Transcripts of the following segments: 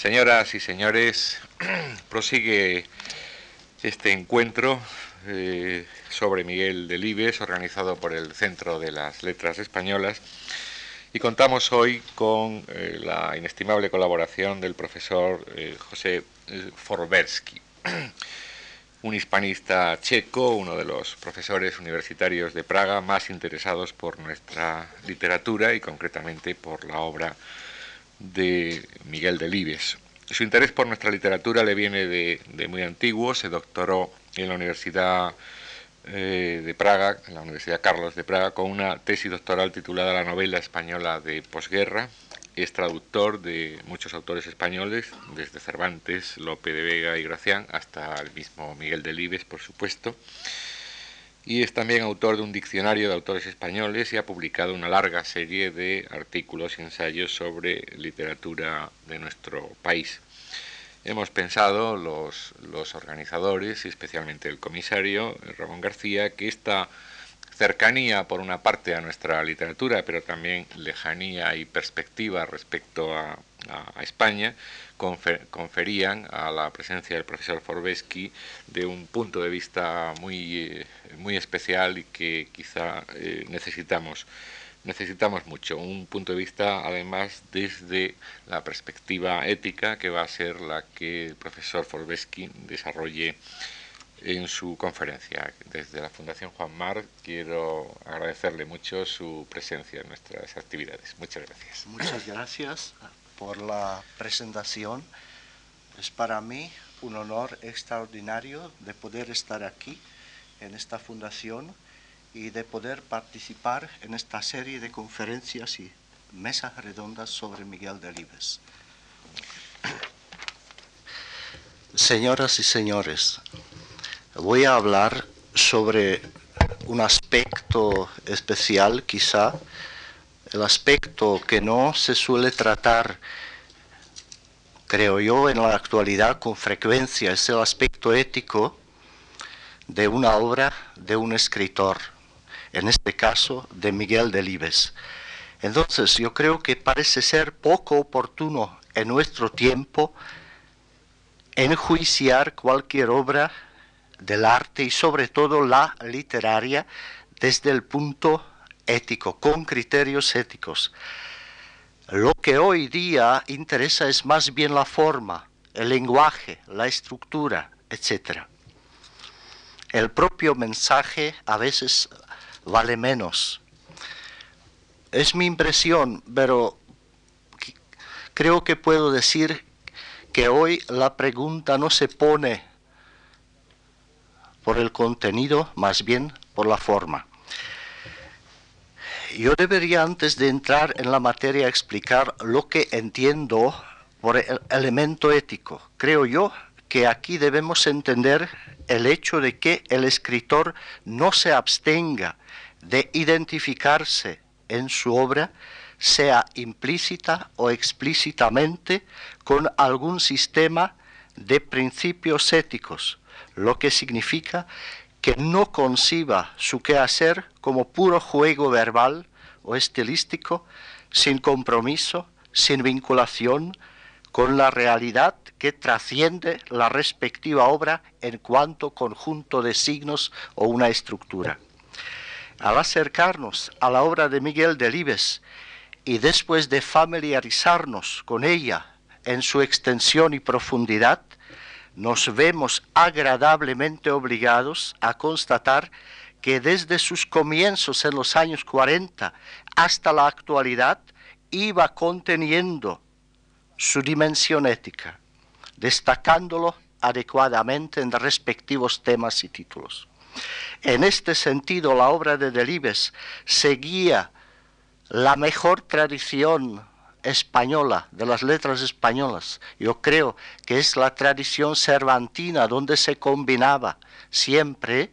Señoras y señores, prosigue este encuentro eh, sobre Miguel Delibes, organizado por el Centro de las Letras Españolas, y contamos hoy con eh, la inestimable colaboración del profesor eh, José Forbersky, un hispanista checo, uno de los profesores universitarios de Praga más interesados por nuestra literatura y concretamente por la obra de Miguel Delibes. Su interés por nuestra literatura le viene de, muy antiguo, se doctoró en la Universidad eh, de Praga, en la Universidad Carlos de Praga, con una tesis doctoral titulada La novela española de posguerra. Es traductor de muchos autores españoles, desde Cervantes, Lope de Vega y Gracián, hasta el mismo Miguel Delibes, por supuesto y es también autor de un diccionario de autores españoles y ha publicado una larga serie de artículos y ensayos sobre literatura de nuestro país. Hemos pensado los, organizadores y especialmente el comisario Ramón García que esta cercanía por una parte a nuestra literatura, pero también lejanía y perspectiva respecto a, España, conferían a la presencia del profesor Forbesky de un punto de vista muy, eh, muy especial y que quizá eh, necesitamos necesitamos mucho, un punto de vista además desde la perspectiva ética que va a ser la que el profesor Forbesky desarrolle en su conferencia. Desde la Fundación Juan Mar quiero agradecerle mucho su presencia en nuestras actividades. Muchas gracias. Muchas gracias por la presentación. Es para mí un honor extraordinario de poder estar aquí en esta fundación y de poder participar en esta serie de conferencias y mesas redondas sobre Miguel Delibes. Señoras y señores, voy a hablar sobre un aspecto especial quizá el aspecto que no se suele tratar, creo yo, en la actualidad con frecuencia, es el aspecto ético de una obra de un escritor, en este caso de Miguel Delibes. Entonces yo creo que parece ser poco oportuno en nuestro tiempo enjuiciar cualquier obra del arte y sobre todo la literaria desde el punto ético, con criterios éticos. Lo que hoy día interesa es más bien la forma, el lenguaje, la estructura, etc. El propio mensaje a veces vale menos. Es mi impresión, pero creo que puedo decir que hoy la pregunta no se pone por el contenido, más bien por la forma. Yo debería antes de entrar en la materia explicar lo que entiendo por el elemento ético. Creo yo que aquí debemos entender el hecho de que el escritor no se abstenga de identificarse en su obra, sea implícita o explícitamente, con algún sistema de principios éticos, lo que significa que no conciba su quehacer como puro juego verbal o estilístico, sin compromiso, sin vinculación con la realidad que trasciende la respectiva obra en cuanto conjunto de signos o una estructura. Al acercarnos a la obra de Miguel Delibes y después de familiarizarnos con ella en su extensión y profundidad, nos vemos agradablemente obligados a constatar que desde sus comienzos en los años 40 hasta la actualidad iba conteniendo su dimensión ética, destacándolo adecuadamente en respectivos temas y títulos. En este sentido, la obra de Delibes seguía la mejor tradición española, de las letras españolas. Yo creo que es la tradición cervantina donde se combinaba siempre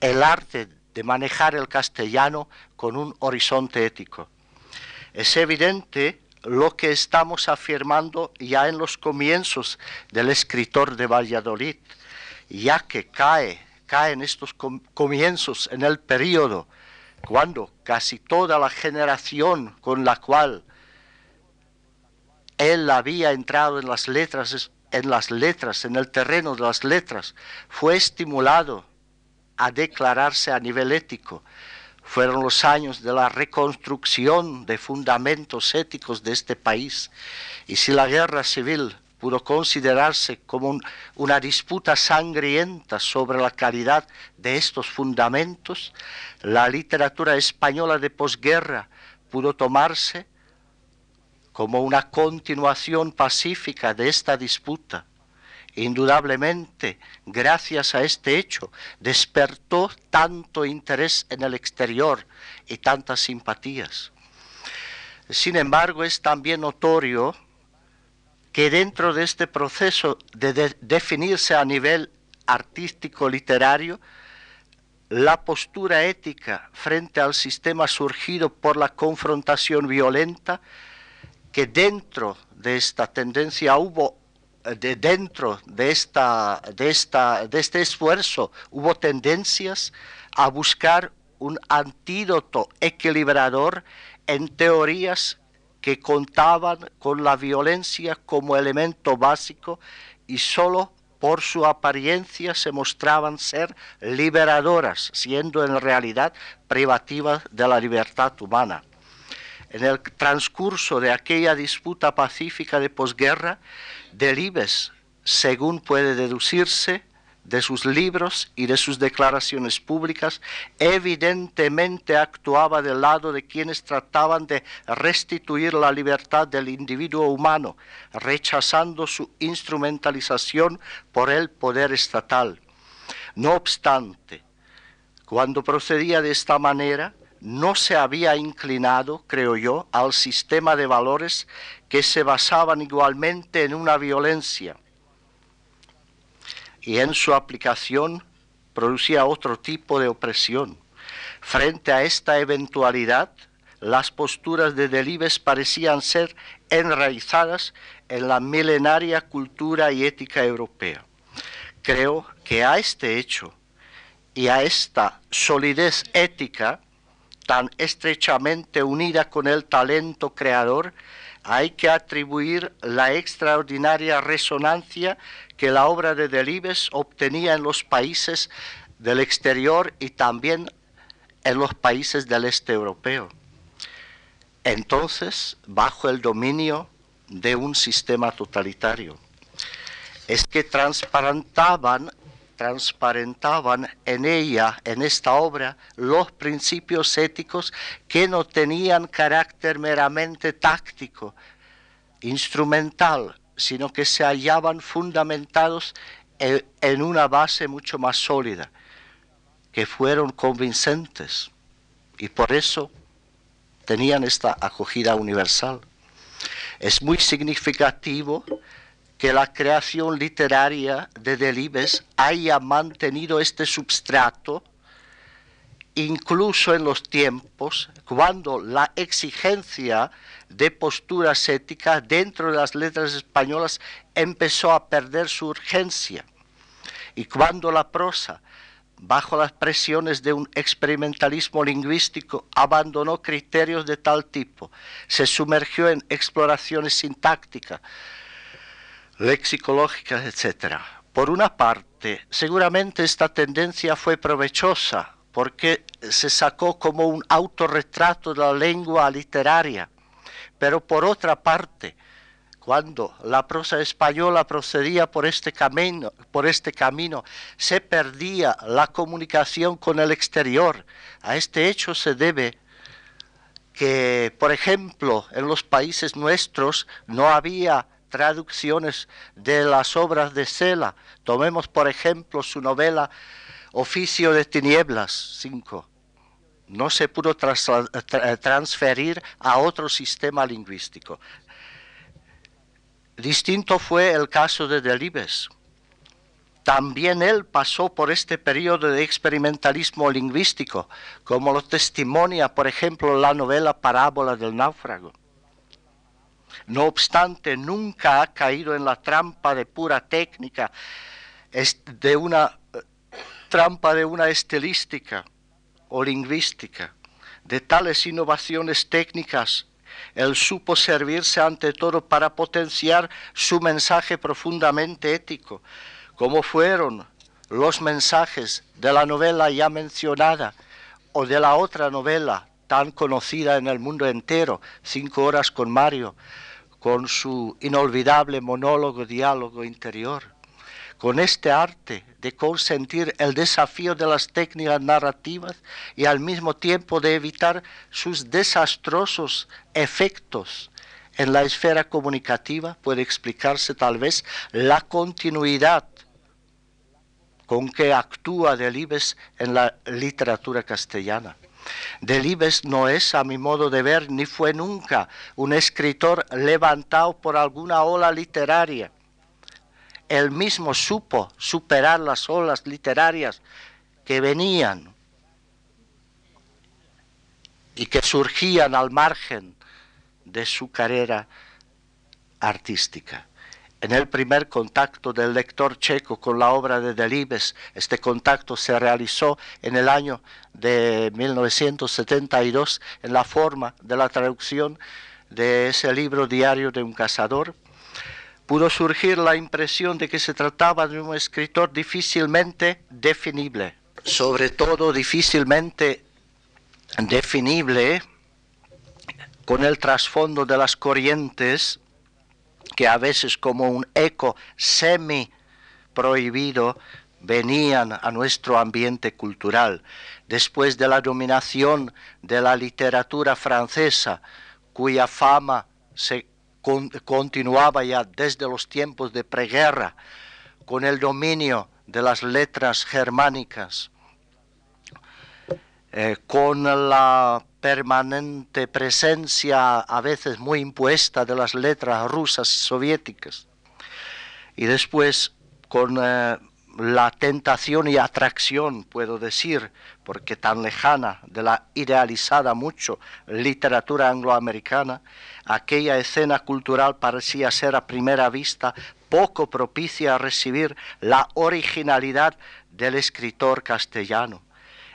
el arte de manejar el castellano con un horizonte ético. Es evidente lo que estamos afirmando ya en los comienzos del escritor de Valladolid, ya que cae, caen estos comienzos en el periodo cuando casi toda la generación con la cual él había entrado en las letras, en el terreno de las letras, fue estimulado a declararse a nivel ético. Fueron los años de la reconstrucción de fundamentos éticos de este país. Y si la guerra civil pudo considerarse como una disputa sangrienta sobre la calidad de estos fundamentos, la literatura española de posguerra pudo tomarse como una continuación pacífica de esta disputa. Indudablemente, gracias a este hecho, despertó tanto interés en el exterior y tantas simpatías. Sin embargo, es también notorio que dentro de este proceso de, definirse a nivel artístico literario, la postura ética frente al sistema surgido por la confrontación violenta, que dentro de esta tendencia hubo, de dentro de, esta, de, esta, de este esfuerzo hubo tendencias a buscar un antídoto equilibrador en teorías que contaban con la violencia como elemento básico y sólo por su apariencia se mostraban ser liberadoras, siendo en realidad privativas de la libertad humana. En el transcurso de aquella disputa pacífica de posguerra, Delibes, según puede deducirse, de sus libros y de sus declaraciones públicas, evidentemente actuaba del lado de quienes trataban de restituir la libertad del individuo humano, rechazando su instrumentalización por el poder estatal. No obstante, cuando procedía de esta manera, no se había inclinado, creo yo, al sistema de valores que se basaban igualmente en una violencia y en su aplicación producía otro tipo de opresión. Frente a esta eventualidad, las posturas de Delibes parecían ser enraizadas en la milenaria cultura y ética europea. Creo que a este hecho y a esta solidez ética tan estrechamente unida con el talento creador, hay que atribuir la extraordinaria resonancia que la obra de Delibes obtenía en los países del exterior y también en los países del este europeo. Entonces, bajo el dominio de un sistema totalitario. Es que transparentaban, transparentaban en ella, en esta obra, los principios éticos que no tenían carácter meramente táctico, instrumental, sino que se hallaban fundamentados en una base mucho más sólida, que fueron convincentes y por eso tenían esta acogida universal. Es muy significativo que la creación literaria de Delibes haya mantenido este substrato incluso en los tiempos cuando la exigencia de posturas éticas dentro de las letras españolas empezó a perder su urgencia. Y cuando la prosa, bajo las presiones de un experimentalismo lingüístico, abandonó criterios de tal tipo, se sumergió en exploraciones sintácticas, lexicológicas, etc. Por una parte, seguramente esta tendencia fue provechosa porque se sacó como un autorretrato de la lengua literaria pero por otra parte, cuando la prosa española procedía por este camino, por este camino, se perdía la comunicación con el exterior. A este hecho se debe que, por ejemplo, en los países nuestros no había traducciones de las obras de Sela. Tomemos, por ejemplo, su novela Oficio de Tinieblas 5 no se pudo transferir a otro sistema lingüístico. Distinto fue el caso de Delibes. También él pasó por este periodo de experimentalismo lingüístico, como lo testimonia, por ejemplo, la novela Parábola del náufrago. No obstante, nunca ha caído en la trampa de pura técnica, de una eh, trampa de una estilística o lingüística, de tales innovaciones técnicas Él supo servirse ante todo para potenciar su mensaje profundamente ético, como fueron los mensajes de la novela ya mencionada o de la otra novela tan conocida en el mundo entero, Cinco horas con Mario, con su inolvidable monólogo, diálogo interior, con este arte de consentir el desafío de las técnicas narrativas y al mismo tiempo de evitar sus desastrosos efectos en la esfera comunicativa, puede explicarse tal vez la continuidad con que actúa Delibes en la literatura castellana. Delibes no es, a mi modo de ver, ni fue nunca un escritor levantado por alguna ola literaria. Él mismo supo superar las olas literarias que venían y que surgían al margen de su carrera artística en el primer contacto del lector checo con la obra de Delibes. Este contacto se realizó en el año de 1972 en la forma de la traducción de ese libro diario de un cazador. Pudo surgir la impresión de que se trataba de un escritor difícilmente definible, sobre todo difícilmente definible con el trasfondo de las corrientes que a veces como un eco semi prohibido venían a nuestro ambiente cultural. Después de la dominación de la literatura francesa, cuya fama se continuaba ya desde los tiempos de preguerra, con el dominio de las letras germánicas, eh, con la permanente presencia a veces muy impuesta de las letras rusas soviéticas. Y después con eh, la tentación y atracción, puedo decir, porque tan lejana de la idealizada mucho literatura angloamericana, aquella escena cultural parecía ser a primera vista poco propicia a recibir la originalidad del escritor castellano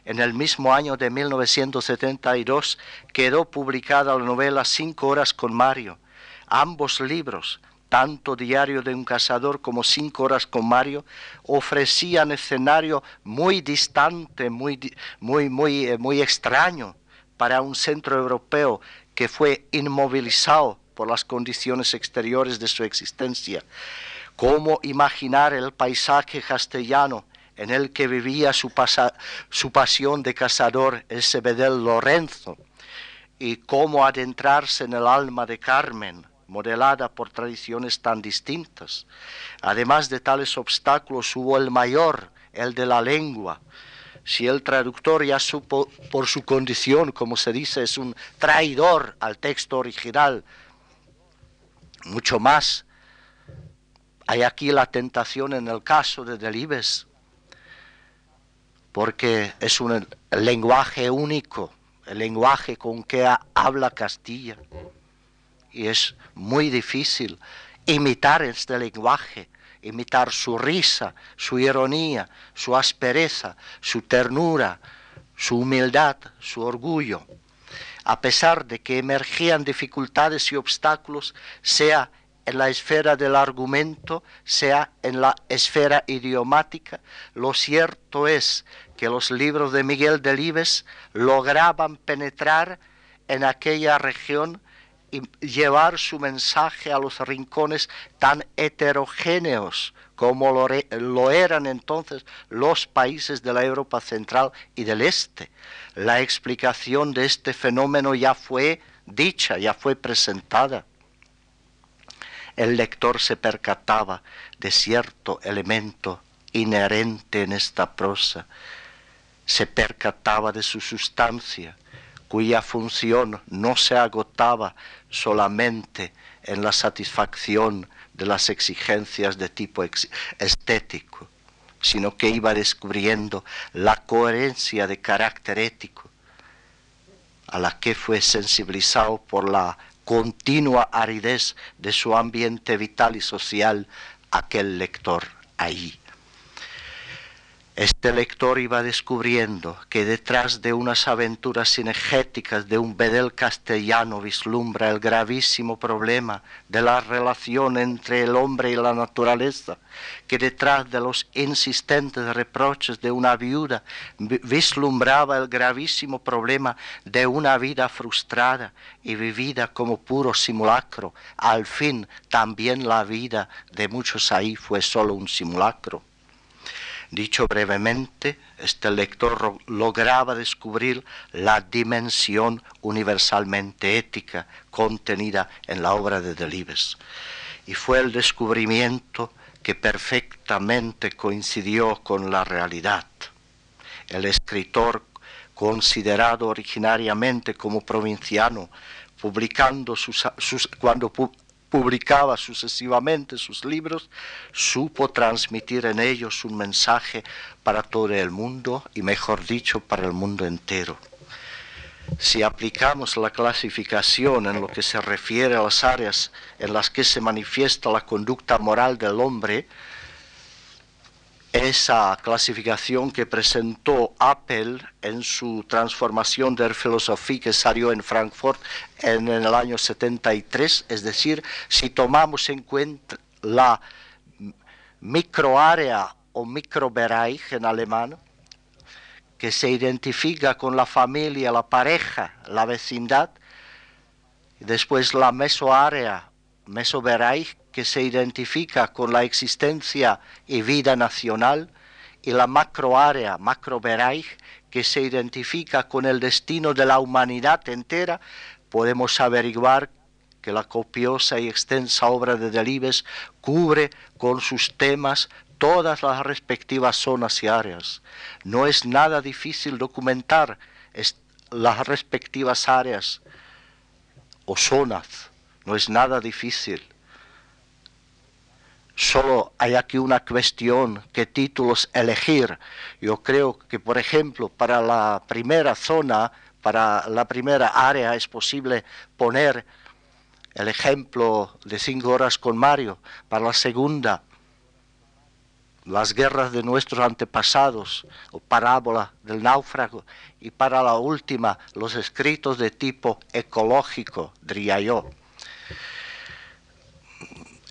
en el mismo año de 1972 quedó publicada la novela Cinco horas con Mario. Ambos libros, tanto Diario de un cazador como Cinco horas con Mario, ofrecían escenario muy distante, muy, muy, muy, eh, muy extraño para un centro europeo que fue inmovilizado por las condiciones exteriores de su existencia. ¿Cómo imaginar el paisaje castellano en el que vivía su, pasión de cazador, ese bedel Lorenzo, y cómo adentrarse en el alma de Carmen, modelada por tradiciones tan distintas. Además de tales obstáculos hubo el mayor, el de la lengua. Si el traductor ya supo por su condición, como se dice, es un traidor al texto original, mucho más. Hay aquí la tentación en el caso de Delibes, porque es un lenguaje único, el lenguaje con que habla Castilla. Y es muy difícil imitar este lenguaje, imitar su risa, su ironía, su aspereza, su ternura, su humildad, su orgullo. A pesar de que emergían dificultades y obstáculos, sea en la esfera del argumento, sea en la esfera idiomática, lo cierto es que los libros de Miguel Delibes lograban penetrar en aquella región y llevar su mensaje a los rincones tan heterogéneos como lo, eran entonces los países de la Europa central y del este. La explicación de este fenómeno ya fue dicha, ya fue presentada. El lector se percataba de cierto elemento inherente en esta prosa se percataba de su sustancia, cuya función no se agotaba solamente en la satisfacción de las exigencias de tipo estético, sino que iba descubriendo la coherencia de carácter ético, a la que fue sensibilizado por la continua aridez de su ambiente vital y social aquel lector allí. Este lector iba descubriendo que detrás de unas aventuras cinegéticas de un bedel castellano vislumbra el gravísimo problema de la relación entre el hombre y la naturaleza, que detrás de los insistentes reproches de una viuda vislumbraba el gravísimo problema de una vida frustrada y vivida como puro simulacro. Al fin, también la vida de muchos ahí fue solo un simulacro. Dicho brevemente, este lector lograba descubrir la dimensión universalmente ética contenida en la obra de Delibes. Y fue el descubrimiento que perfectamente coincidió con la realidad. El escritor, considerado originariamente como provinciano, publicando sus, cuando publicaba sucesivamente sus libros, supo transmitir en ellos un mensaje para todo el mundo y mejor dicho para el mundo entero. Si aplicamos la clasificación en lo que se refiere a las áreas en las que se manifiesta la conducta moral del hombre, esa clasificación que presentó Apple en su transformación de filosofía que salió en Frankfurt en, el año 73, es decir, si tomamos en cuenta la microárea o microbereich en alemán, que se identifica con la familia, la pareja, la vecindad, después la mesoárea, mesobereich, que se identifica con la existencia y vida nacional, y la macroárea, macrobereich, que se identifica con el destino de la humanidad entera, podemos averiguar que la copiosa y extensa obra de Delibes cubre con sus temas todas las respectivas zonas y áreas. No es nada difícil documentar las respectivas áreas o zonas, no es nada difícil. Solo hay aquí una cuestión, qué títulos elegir. Yo creo que, por ejemplo, para la primera zona, para la primera área es posible poner el ejemplo de cinco horas con Mario. Para la segunda, las guerras de nuestros antepasados o parábola del náufrago. Y para la última, los escritos de tipo ecológico, diría yo.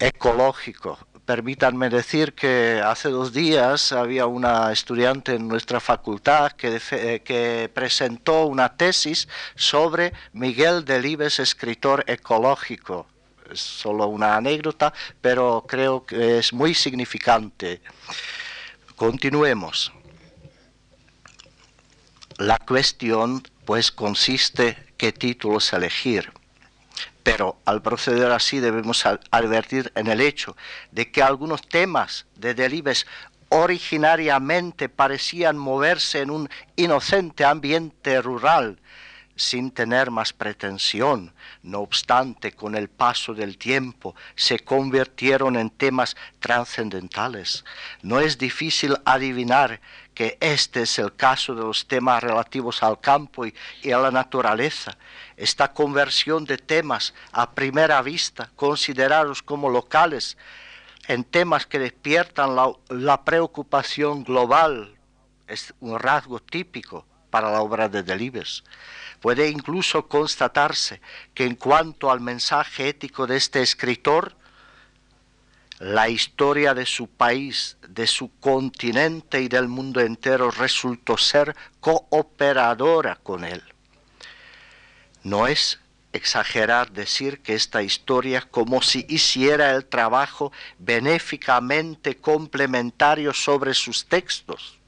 Ecológico, Permítanme decir que hace dos días había una estudiante en nuestra facultad que, eh, que presentó una tesis sobre Miguel Delibes, escritor ecológico. Es solo una anécdota, pero creo que es muy significante. Continuemos. La cuestión pues consiste qué títulos elegir pero al proceder así debemos advertir en el hecho de que algunos temas de Delibes originariamente parecían moverse en un inocente ambiente rural, sin tener más pretensión. No obstante, con el paso del tiempo se convirtieron en temas trascendentales. No es difícil adivinar que este es el caso de los temas relativos al campo y, a la naturaleza, esta conversión de temas a primera vista, considerados como locales, en temas que despiertan la, preocupación global, es un rasgo típico para la obra de Delibes. Puede incluso constatarse que en cuanto al mensaje ético de este escritor, la historia de su país, de su continente y del mundo entero resultó ser cooperadora con él. No es exagerar decir que esta historia, como si hiciera el trabajo benéficamente complementario sobre sus textos.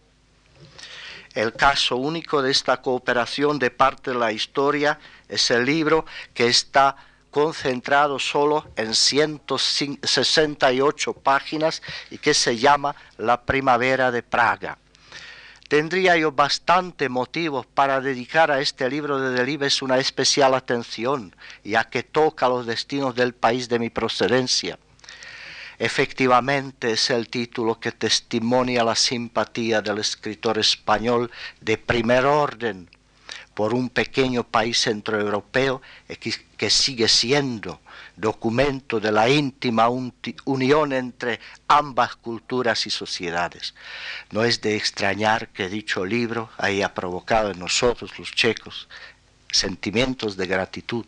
El caso único de esta cooperación de parte de la historia es el libro que está concentrado solo en 168 páginas y que se llama La Primavera de Praga tendría yo bastante motivos para dedicar a este libro de Delibes una especial atención, ya que toca los destinos del país de mi procedencia. Efectivamente es el título que testimonia la simpatía del escritor español de primer orden por un pequeño país centroeuropeo que sigue siendo documento de la íntima unión entre ambas culturas y sociedades. No es de extrañar que dicho libro haya provocado en nosotros, los checos, sentimientos de gratitud.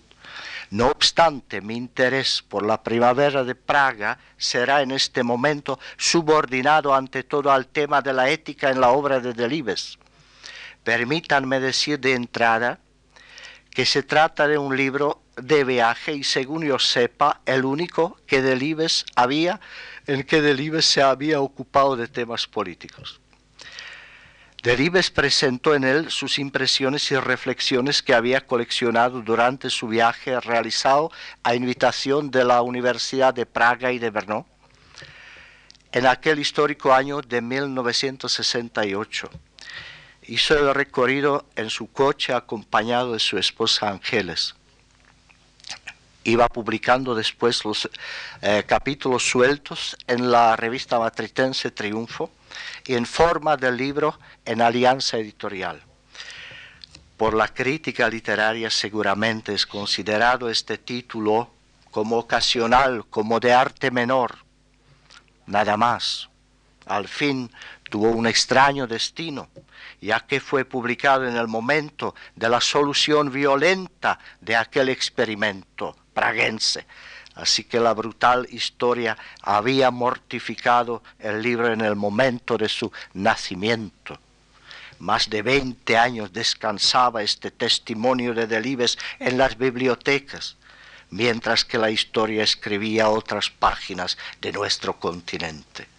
No obstante, mi interés por la primavera de Praga será en este momento subordinado ante todo al tema de la ética en la obra de Delibes. Permítanme decir de entrada que se trata de un libro de viaje y según yo sepa, el único que Delibes había, en que Delibes se había ocupado de temas políticos. Delibes presentó en él sus impresiones y reflexiones que había coleccionado durante su viaje realizado a invitación de la Universidad de Praga y de Brno en aquel histórico año de 1968. Hizo el recorrido en su coche acompañado de su esposa Ángeles iba publicando después los eh, capítulos sueltos en la revista matritense Triunfo y en forma de libro en Alianza Editorial. Por la crítica literaria seguramente es considerado este título como ocasional, como de arte menor, nada más. Al fin tuvo un extraño destino, ya que fue publicado en el momento de la solución violenta de aquel experimento praguense. Así que la brutal historia había mortificado el libro en el momento de su nacimiento. Más de 20 años descansaba este testimonio de Delibes en las bibliotecas, mientras que la historia escribía otras páginas de nuestro continente.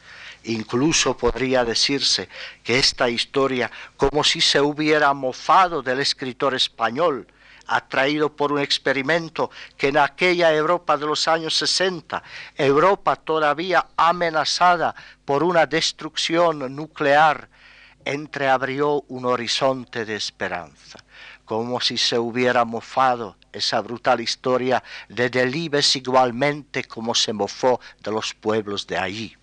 Incluso podría decirse que esta historia, como si se hubiera mofado del escritor español, atraído por un experimento que en aquella Europa de los años 60, Europa todavía amenazada por una destrucción nuclear, entreabrió un horizonte de esperanza, como si se hubiera mofado esa brutal historia de Delibes igualmente como se mofó de los pueblos de allí.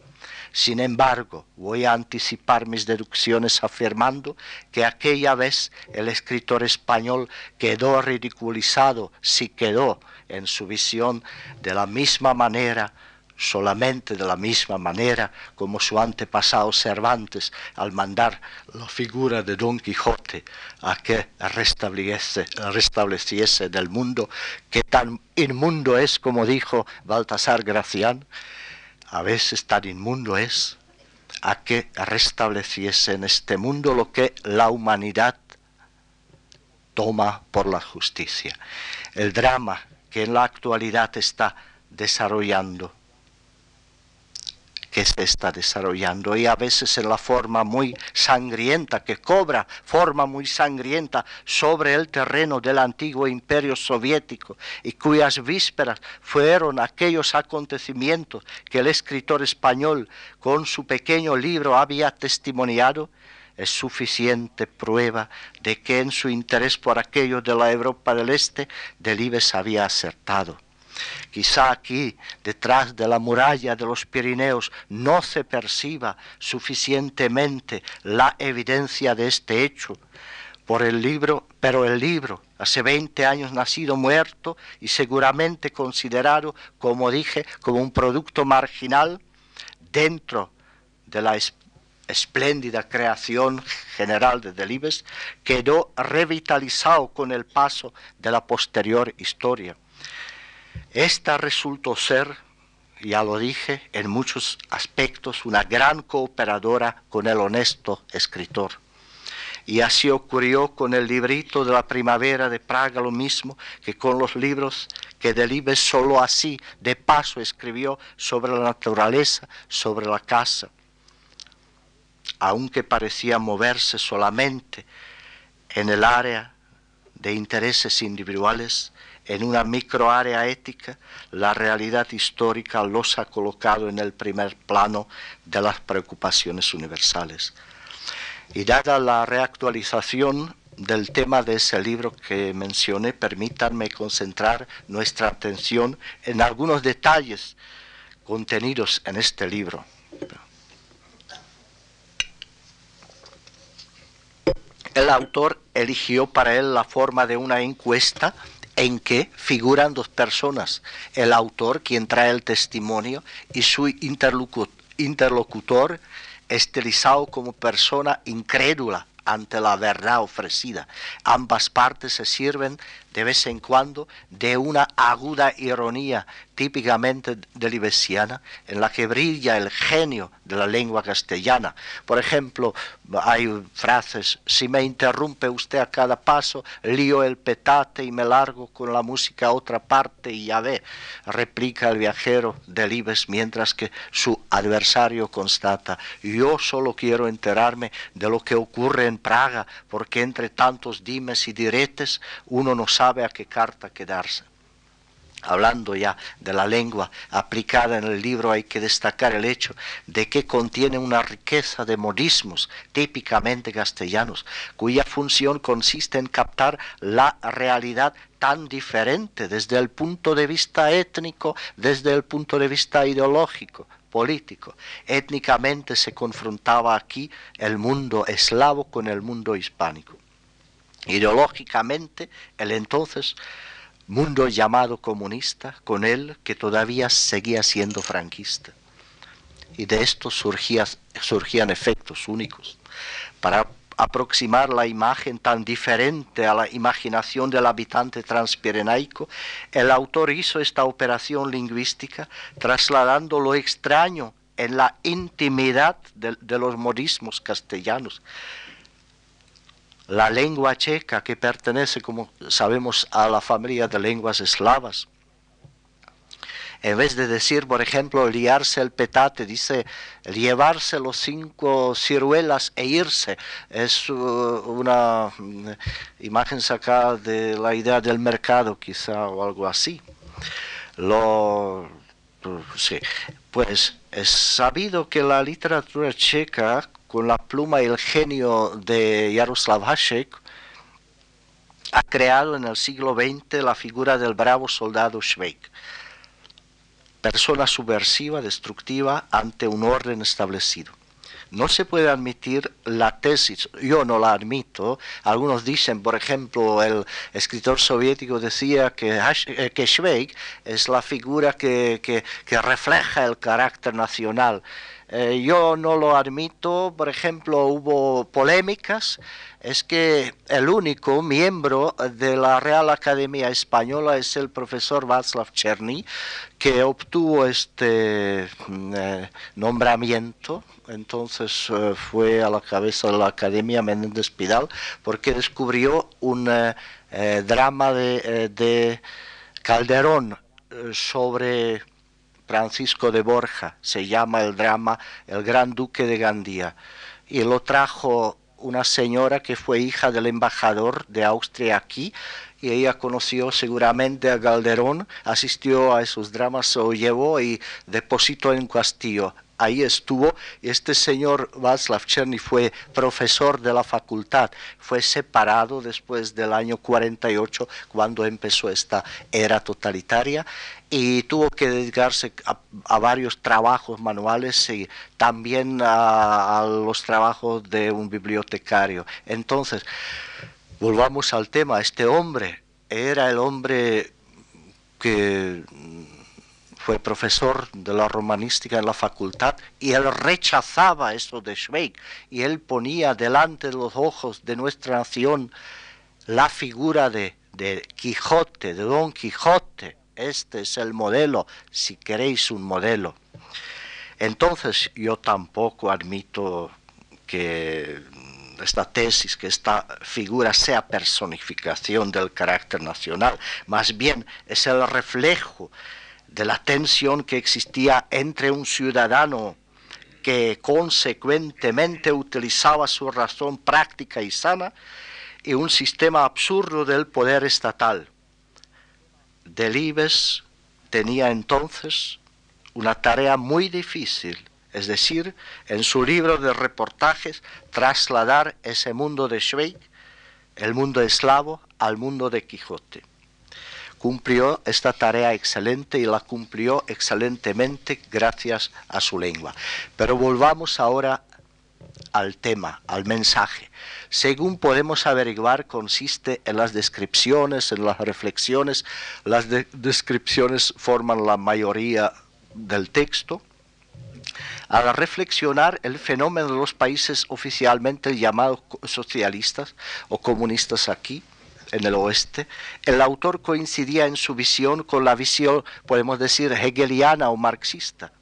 Sin embargo, voy a anticipar mis deducciones afirmando que aquella vez el escritor español quedó ridiculizado, si quedó en su visión, de la misma manera solamente de la misma manera como su antepasado Cervantes al mandar la figura de Don Quijote a que restableciese, restableciese del mundo que tan inmundo es como dijo Baltasar Gracián, a veces tan inmundo es, a que restableciese en este mundo lo que la humanidad toma por la justicia. El drama que en la actualidad está desarrollando que se está desarrollando y a veces en la forma muy sangrienta, que cobra forma muy sangrienta sobre el terreno del antiguo imperio soviético y cuyas vísperas fueron aquellos acontecimientos que el escritor español con su pequeño libro había testimoniado, es suficiente prueba de que en su interés por aquello de la Europa del Este, Delibes había acertado. Quizá aquí, detrás de la muralla de los Pirineos, no se perciba suficientemente la evidencia de este hecho. Por el libro, pero el libro, hace 20 años nacido muerto y seguramente considerado, como dije, como un producto marginal dentro de la espléndida creación general de Delibes, quedó revitalizado con el paso de la posterior historia. Esta resultó ser, ya lo dije, en muchos aspectos una gran cooperadora con el honesto escritor. Y así ocurrió con el librito de la primavera de Praga lo mismo que con los libros que Delibes solo así, de paso, escribió sobre la naturaleza, sobre la casa. Aunque parecía moverse solamente en el área de intereses individuales, en una microárea ética, la realidad histórica los ha colocado en el primer plano de las preocupaciones universales. Y dada la reactualización del tema de ese libro que mencioné, permítanme concentrar nuestra atención en algunos detalles contenidos en este libro. el autor eligió para él la forma de una encuesta en que figuran dos personas, el autor, quien trae el testimonio, y su interlocutor, estilizado como persona incrédula ante la verdad ofrecida. Ambas partes se sirven de vez en cuando de una aguda ironía típicamente delibesiana en la que brilla el genio de la lengua castellana. Por ejemplo, hay frases, si me interrumpe usted a cada paso, lío el petate y me largo con la música a otra parte y ya ve, replica el viajero Delibes mientras que su adversario constata, yo solo quiero enterarme de lo que ocurre en Praga, porque entre tantos dimes y diretes uno no sabe a qué carta quedarse. Hablando ya de la lengua aplicada en el libro, hay que destacar el hecho de que contiene una riqueza de modismos típicamente castellanos, cuya función consiste en captar la realidad tan diferente desde el punto de vista étnico, desde el punto de vista ideológico, político. Étnicamente se confrontaba aquí el mundo eslavo con el mundo hispánico. Ideológicamente, el entonces mundo llamado comunista, con él que todavía seguía siendo franquista. Y de esto surgían efectos únicos. Para aproximar la imagen tan diferente a la imaginación del habitante transpirenaico, el autor hizo esta operación lingüística trasladando lo extraño en la intimidad de los modismos castellanos, la lengua checa, que pertenece, como sabemos, a la familia de lenguas eslavas. En vez de decir, por ejemplo, liarse el petate, dice llevarse los cinco ciruelas e irse. Es uh, una mm, imagen sacada de la idea del mercado, quizá, o algo así. Lo, sí. Pues es sabido que la literatura checa con la pluma y el genio de Jaroslav Hasek, ha creado en el siglo XX la figura del bravo soldado Schweik, persona subversiva, destructiva ante un orden establecido. No se puede admitir la tesis, yo no la admito. Algunos dicen, por ejemplo, el escritor soviético decía que, eh, Schweik es la figura que refleja el carácter nacional. Eh, yo no lo admito, por ejemplo, hubo polémicas, es que el único miembro de la Real Academia Española es el profesor Václav Cherny, que obtuvo este mm, eh, nombramiento, entonces eh, fue a la cabeza de la Academia Menéndez Pidal, porque descubrió un drama de Calderón sobre Francisco de Borja, se llama el drama El Gran Duque de Gandía, y lo trajo una señora que fue hija del embajador de Austria aquí, y ella conoció seguramente a Calderón, asistió a esos dramas, se lo llevó y depositó en castillo ahí estuvo. Este señor Václav Cherny fue profesor de la facultad, fue separado después del año 48 cuando empezó esta era totalitaria y tuvo que dedicarse a, varios trabajos manuales y también a, a los trabajos de un bibliotecario. Entonces, volvamos al tema, este hombre era el hombre que fue profesor de la romanística en la facultad y él rechazaba eso de Schweig y él ponía delante de los ojos de nuestra nación la figura de, de Quijote, de Don Quijote. Este es el modelo, si queréis un modelo. Entonces yo tampoco admito que esta tesis, que esta figura sea personificación del carácter nacional, más bien es el reflejo de la tensión que existía entre un ciudadano que consecuentemente utilizaba su razón práctica y sana y un sistema absurdo del poder estatal. Delibes tenía entonces una tarea muy difícil, es decir, en su libro de reportajes trasladar ese mundo de Schweik, el mundo eslavo, al mundo de Quijote cumplió esta tarea excelente y la cumplió excelentemente gracias a su lengua. Pero volvamos ahora al tema, al mensaje. Según podemos averiguar, consiste en las descripciones, en las reflexiones. Las descripciones forman la mayoría del texto. Al reflexionar el fenómeno de los países oficialmente llamados socialistas o comunistas aquí, en el oeste, el autor coincidía en su visión con la visión, podemos decir, hegeliana o marxista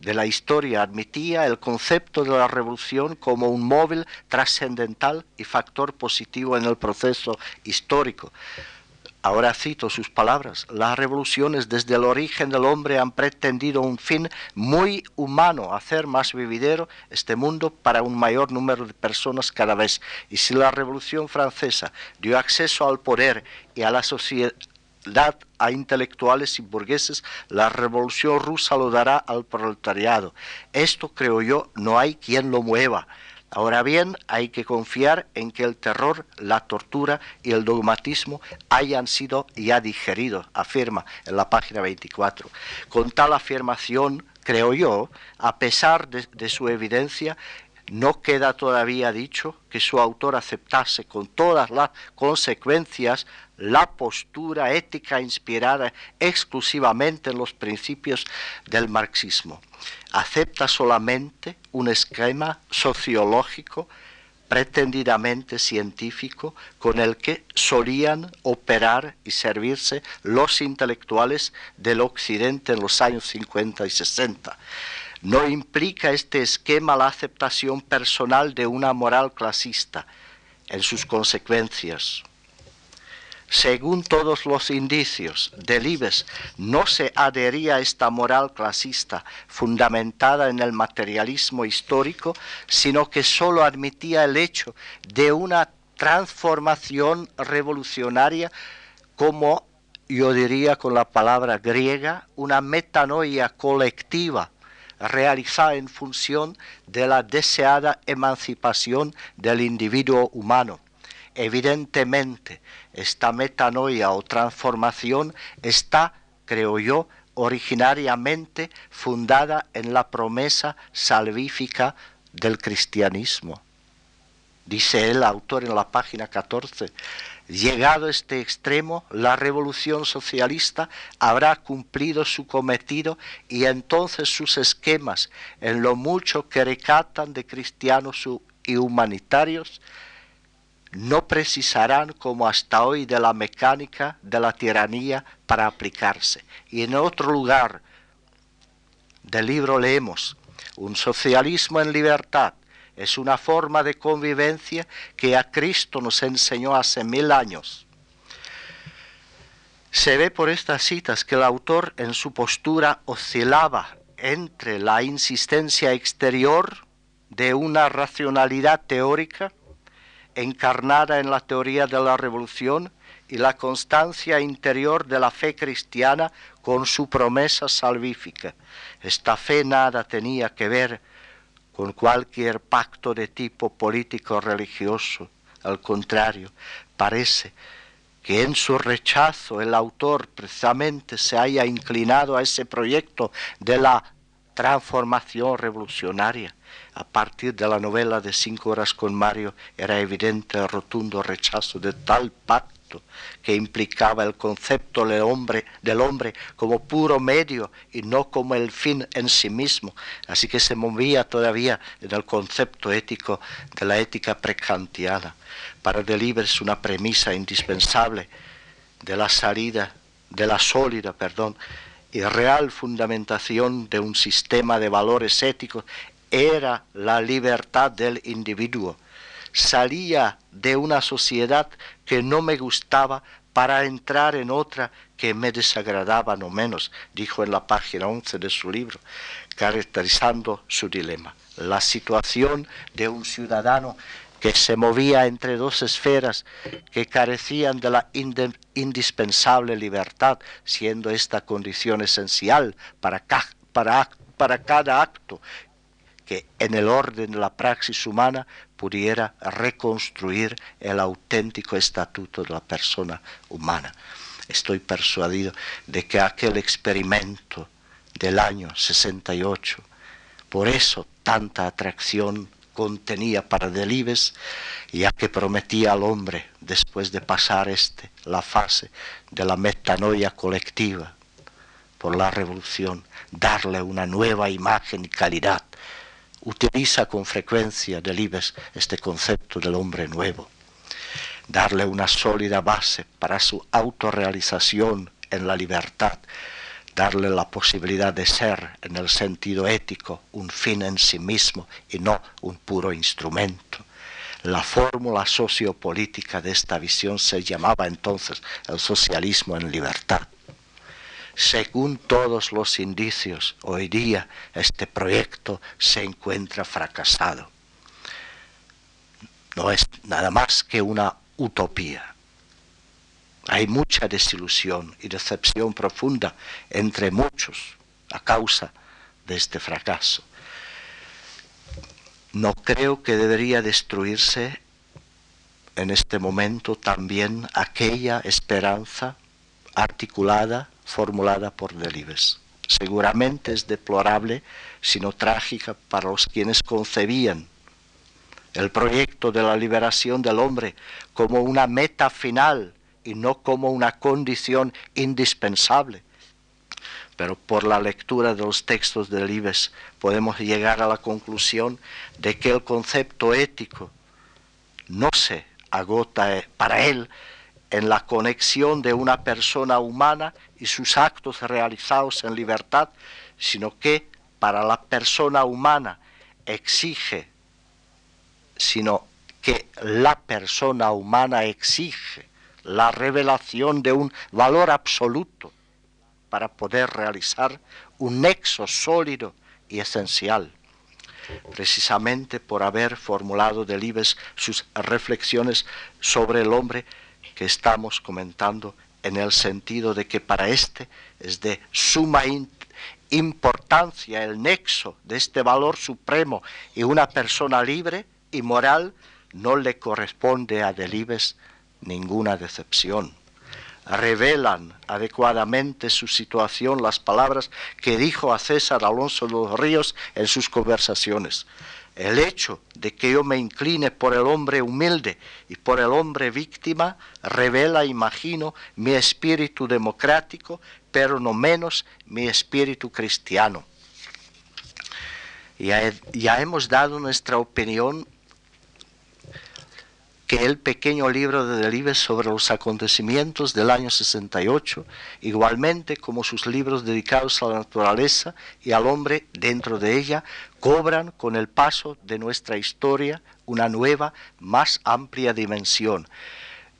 de la historia admitía el concepto de la revolución como un móvil trascendental y factor positivo en el proceso histórico. Ahora cito sus palabras, las revoluciones desde el origen del hombre han pretendido un fin muy humano, hacer más vividero este mundo para un mayor número de personas cada vez. Y si la revolución francesa dio acceso al poder y a la sociedad a intelectuales y burgueses, la revolución rusa lo dará al proletariado. Esto, creo yo, no hay quien lo mueva. Ahora bien, hay que confiar en que el terror, la tortura y el dogmatismo hayan sido ya digeridos, afirma en la página 24. Con tal afirmación, creo yo, a pesar de, de su evidencia, no queda todavía dicho que su autor aceptase con todas las consecuencias la postura ética inspirada exclusivamente en los principios del marxismo. Acepta solamente un esquema sociológico pretendidamente científico con el que solían operar y servirse los intelectuales del Occidente en los años 50 y 60. No implica este esquema la aceptación personal de una moral clasista en sus consecuencias, según todos los indicios, Delibes no se adhería a esta moral clasista fundamentada en el materialismo histórico, sino que sólo admitía el hecho de una transformación revolucionaria como yo diría con la palabra griega, una metanoia colectiva realizada en función de la deseada emancipación del individuo humano. Evidentemente, esta metanoia o transformación está, creo yo, originariamente fundada en la promesa salvífica del cristianismo. Dice el autor en la página 14, llegado este extremo, la revolución socialista habrá cumplido su cometido y entonces sus esquemas, en lo mucho que recatan de cristianos y humanitarios, no precisarán como hasta hoy de la mecánica de la tiranía para aplicarse. Y en otro lugar del libro leemos, un socialismo en libertad es una forma de convivencia que a Cristo nos enseñó hace mil años. Se ve por estas citas que el autor en su postura oscilaba entre la insistencia exterior de una racionalidad teórica encarnada en la teoría de la revolución y la constancia interior de la fe cristiana con su promesa salvífica. Esta fe nada tenía que ver con cualquier pacto de tipo político religioso. Al contrario, parece que en su rechazo el autor precisamente se haya inclinado a ese proyecto de la transformación revolucionaria a partir de la novela de Cinco horas con Mario, era evidente el rotundo rechazo de tal pacto que implicaba el concepto del hombre, del hombre como puro medio y no como el fin en sí mismo. Así que se movía todavía en el concepto ético de la ética precantiana. Para Delibes es una premisa indispensable de la salida, de la sólida, perdón, y real fundamentación de un sistema de valores éticos era la libertad del individuo. Salía de una sociedad que no me gustaba para entrar en otra que me desagradaba no menos, dijo en la página 11 de su libro, caracterizando su dilema. La situación de un ciudadano que se movía entre dos esferas que carecían de la indispensable libertad, siendo esta condición esencial para, cada acto que en el orden de la praxis humana pudiera reconstruir el auténtico estatuto de la persona humana. Estoy persuadido de que aquel experimento del año 68, por eso tanta atracción contenía para Delibes, ya que prometía al hombre, después de pasar este, la fase de la metanoia colectiva por la revolución, darle una nueva imagen y calidad. Utiliza con frecuencia Delibes este concepto del hombre nuevo, darle una sólida base para su autorrealización en la libertad, darle la posibilidad de ser en el sentido ético un fin en sí mismo y no un puro instrumento. La fórmula sociopolítica de esta visión se llamaba entonces el socialismo en libertad. Según todos los indicios, hoy día este proyecto se encuentra fracasado. No es nada más que una utopía. Hay mucha desilusión y decepción profunda entre muchos a causa de este fracaso. No creo que debería destruirse en este momento también aquella esperanza articulada, formulada por Delibes. Seguramente es deplorable, sino trágica para los quienes concebían el proyecto de la liberación del hombre como una meta final y no como una condición indispensable. Pero por la lectura de los textos de Libes podemos llegar a la conclusión de que el concepto ético no se agota eh, para él en la conexión de una persona humana y sus actos realizados en libertad, sino que para la persona humana exige, sino que la persona humana exige la revelación de un valor absoluto para poder realizar un nexo sólido y esencial. Precisamente por haber formulado Delibes sus reflexiones sobre el hombre que estamos comentando en el sentido de que para éste es de suma importancia el nexo de este valor supremo y una persona libre y moral no le corresponde a Delibes ninguna decepción. Revelan adecuadamente su situación las palabras que dijo a César Alonso de los Ríos en sus conversaciones. El hecho de que yo me incline por el hombre humilde y por el hombre víctima revela, imagino, mi espíritu democrático, pero no menos mi espíritu cristiano. Ya, ya hemos dado nuestra opinión que el pequeño libro de Delibes sobre los acontecimientos del año 68, igualmente como sus libros dedicados a la naturaleza y al hombre dentro de ella, cobran con el paso de nuestra historia una nueva, más amplia dimensión.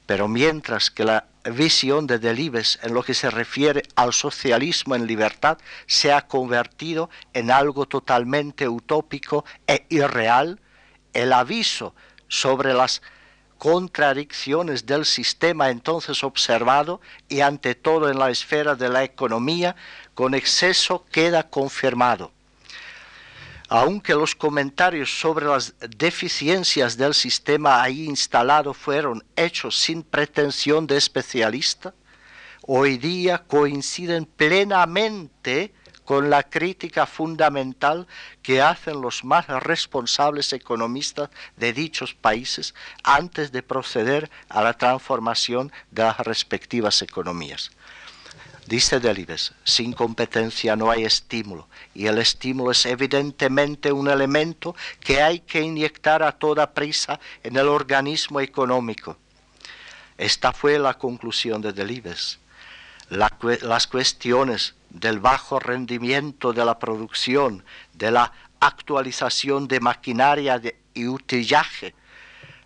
Pero mientras que la visión de Delibes en lo que se refiere al socialismo en libertad se ha convertido en algo totalmente utópico e irreal, el aviso sobre las contradicciones del sistema entonces observado y ante todo en la esfera de la economía, con exceso queda confirmado. Aunque los comentarios sobre las deficiencias del sistema ahí instalado fueron hechos sin pretensión de especialista, hoy día coinciden plenamente con la crítica fundamental que hacen los más responsables economistas de dichos países antes de proceder a la transformación de las respectivas economías. Dice Delibes, sin competencia no hay estímulo, y el estímulo es evidentemente un elemento que hay que inyectar a toda prisa en el organismo económico. Esta fue la conclusión de Delibes. las cuestiones del bajo rendimiento de la producción, de la actualización de maquinaria y utillaje,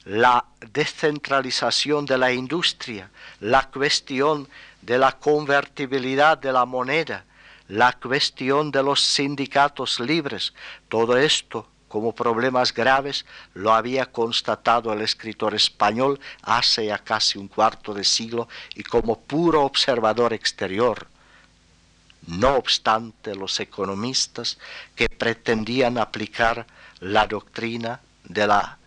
la descentralización de la industria, la cuestión de la convertibilidad de la moneda, la cuestión de los sindicatos libres, todo esto como problemas graves lo había constatado el escritor español hace ya casi un cuarto de siglo y como puro observador exterior. No obstante, los economistas que pretendían aplicar la doctrina de la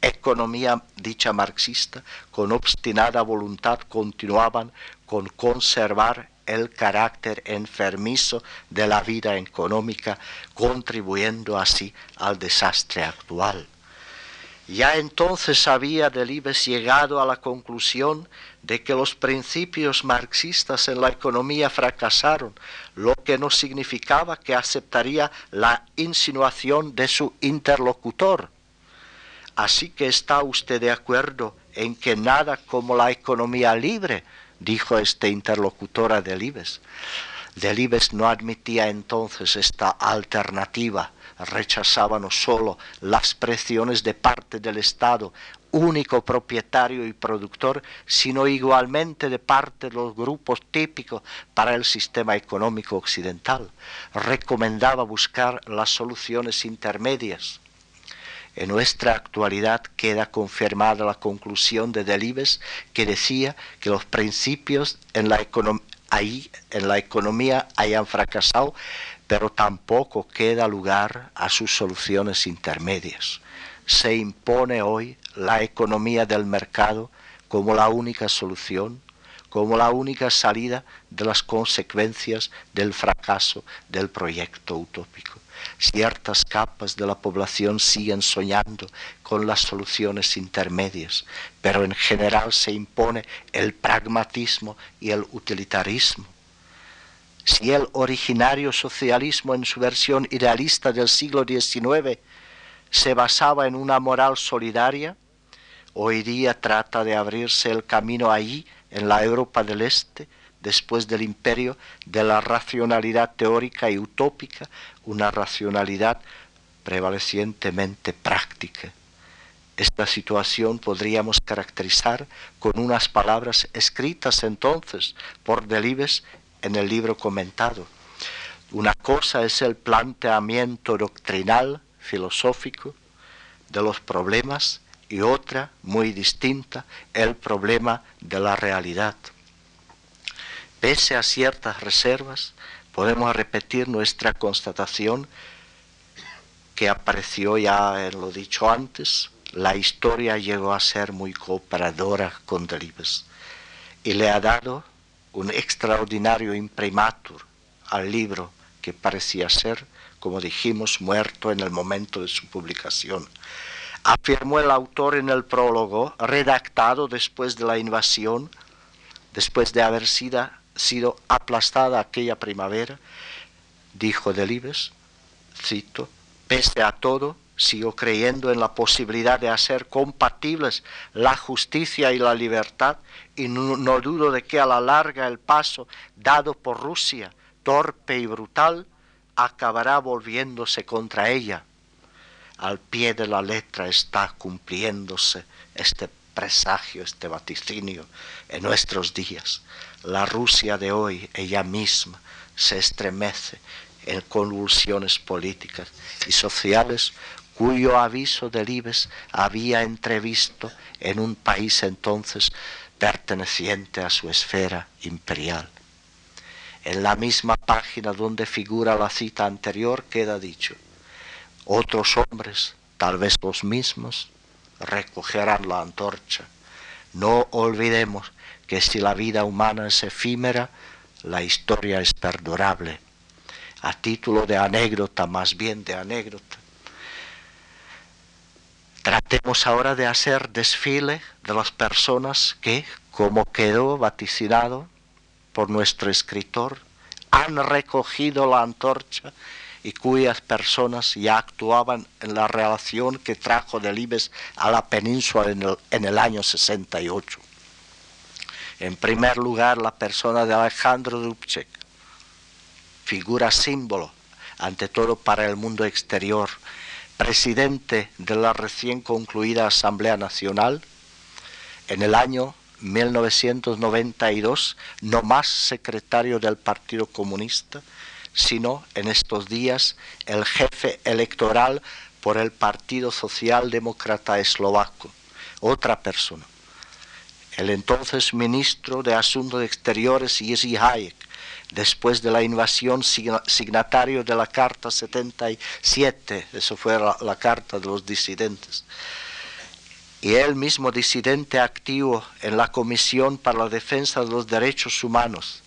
economía dicha marxista con obstinada voluntad continuaban con conservar el carácter enfermizo de la vida económica, contribuyendo así al desastre actual. Ya entonces había Delibes llegado a la conclusión de que los principios marxistas en la economía fracasaron, lo que no significaba que aceptaría la insinuación de su interlocutor. Así que está usted de acuerdo en que nada como la economía libre, dijo este interlocutor a Delibes. Delibes no admitía entonces esta alternativa rechazaba no solo las presiones de parte del Estado, único propietario y productor, sino igualmente de parte de los grupos típicos para el sistema económico occidental. Recomendaba buscar las soluciones intermedias. En nuestra actualidad queda confirmada la conclusión de Delibes que decía que los principios en la, ahí, en la economía hayan fracasado pero tampoco queda lugar a sus soluciones intermedias. Se impone hoy la economía del mercado como la única solución, como la única salida de las consecuencias del fracaso del proyecto utópico. Ciertas capas de la población siguen soñando con las soluciones intermedias, pero en general se impone el pragmatismo y el utilitarismo si el originario socialismo en su versión idealista del siglo XIX se basaba en una moral solidaria, hoy día trata de abrirse el camino allí, en la Europa del Este, después del imperio de la racionalidad teórica y utópica, una racionalidad prevalecientemente práctica. Esta situación podríamos caracterizar con unas palabras escritas entonces por Delibes en el libro comentado. Una cosa es el planteamiento doctrinal, filosófico, de los problemas y otra, muy distinta, el problema de la realidad. Pese a ciertas reservas, podemos repetir nuestra constatación que apareció ya en lo dicho antes, la historia llegó a ser muy cooperadora con Delibes y le ha dado un extraordinario imprimatur al libro que parecía ser, como dijimos, muerto en el momento de su publicación. Afirmó el autor en el prólogo, redactado después de la invasión, después de haber sido, aplastada aquella primavera, dijo Delibes, cito, pese a todo, sigo creyendo en la posibilidad de hacer compatibles la justicia y la libertad y no, dudo de que a la larga el paso dado por Rusia, torpe y brutal, acabará volviéndose contra ella. Al pie de la letra está cumpliéndose este presagio, este vaticinio en nuestros días. La Rusia de hoy, ella misma, se estremece en convulsiones políticas y sociales cuyo aviso de Libes había entrevisto en un país entonces perteneciente a su esfera imperial. En la misma página donde figura la cita anterior queda dicho, otros hombres, tal vez los mismos, recogerán la antorcha. No olvidemos que si la vida humana es efímera, la historia es perdurable. A título de anécdota, más bien de anécdota, Tratemos ahora de hacer desfile de las personas que, como quedó vaticinado por nuestro escritor, han recogido la antorcha y cuyas personas ya actuaban en la relación que trajo Delibes a la península en el, en el año 68. En primer lugar, la persona de Alejandro Dubček, figura símbolo, ante todo para el mundo exterior, presidente de la recién concluida Asamblea Nacional, en el año 1992, no más secretario del Partido Comunista, sino en estos días el jefe electoral por el Partido Socialdemócrata Eslovaco, otra persona. El entonces ministro de Asuntos Exteriores, Jerzy Hayek, después de la invasión signatario de la Carta 77, eso fue la, Carta de los Disidentes. Y él mismo disidente activo en la Comisión para la Defensa de los Derechos Humanos,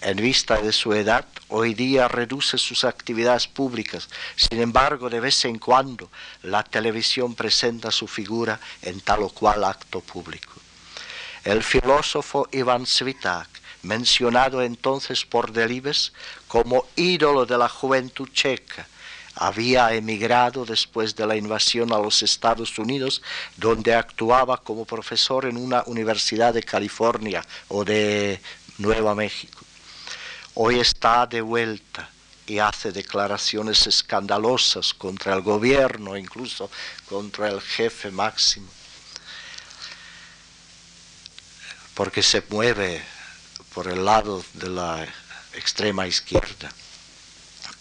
en vista de su edad, hoy día reduce sus actividades públicas. Sin embargo, de vez en cuando la televisión presenta su figura en tal o cual acto público. El filósofo Iván Svitak, mencionado entonces por Delibes como ídolo de la juventud checa, había emigrado después de la invasión a los Estados Unidos, donde actuaba como profesor en una universidad de California o de Nueva México. Hoy está de vuelta y hace declaraciones escandalosas contra el gobierno, incluso contra el jefe máximo, porque se mueve por el lado de la extrema izquierda.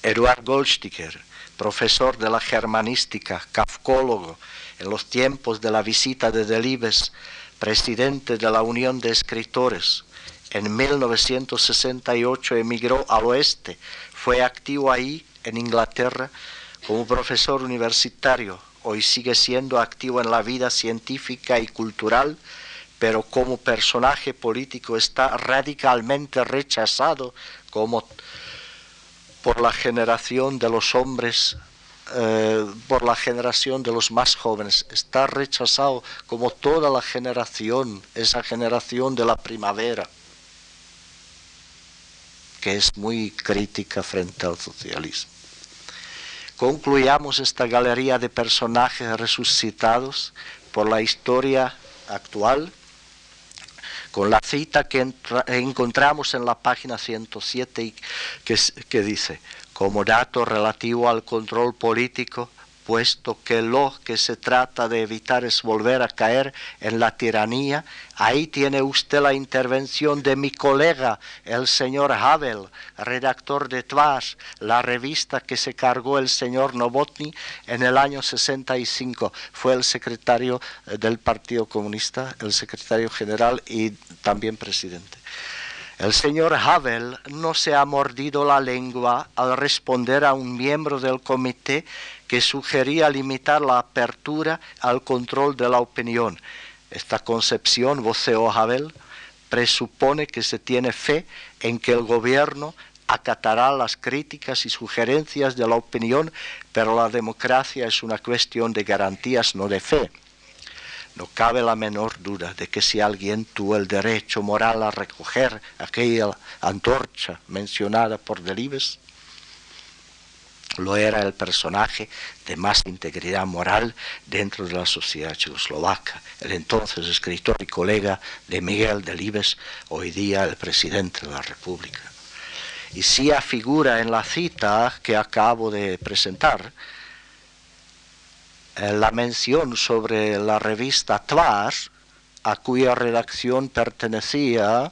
Eduard Goldsticker, profesor de la germanística, kafkólogo, en los tiempos de la visita de Delibes, presidente de la Unión de Escritores, en 1968 emigró al oeste, fue activo ahí en Inglaterra como profesor universitario, hoy sigue siendo activo en la vida científica y cultural, pero como personaje político está radicalmente rechazado como por la generación de los hombres eh, por la generación de los más jóvenes. Está rechazado como toda la generación, esa generación de la primavera que es muy crítica frente al socialismo. Concluyamos esta galería de personajes resucitados por la historia actual con la cita que encontramos en la página 107 que, que dice, como dato relativo al control político, puesto que lo que se trata de evitar es volver a caer en la tiranía, ahí tiene usted la intervención de mi colega, el señor Havel, redactor de Tvash, la revista que se cargó el señor Novotny en el año 65. Fue el secretario eh, del Partido Comunista, el secretario general y también presidente. El señor Havel no se ha mordido la lengua al responder a un miembro del comité que sugería limitar la apertura al control de la opinión. Esta concepción, voceó Havel, presupone que se tiene fe en que el gobierno acatará las críticas y sugerencias de la opinión, pero la democracia es una cuestión de garantías, no de fe. No cabe la menor duda de que si alguien tuvo el derecho moral a recoger aquella antorcha mencionada por Delibes, lo era el personaje de más integridad moral dentro de la sociedad checoslovaca, el entonces escritor y colega de Miguel Delibes, hoy día el presidente de la República. Y si figura en la cita que acabo de presentar eh, la mención sobre la revista Tvar, a cuya redacción pertenecía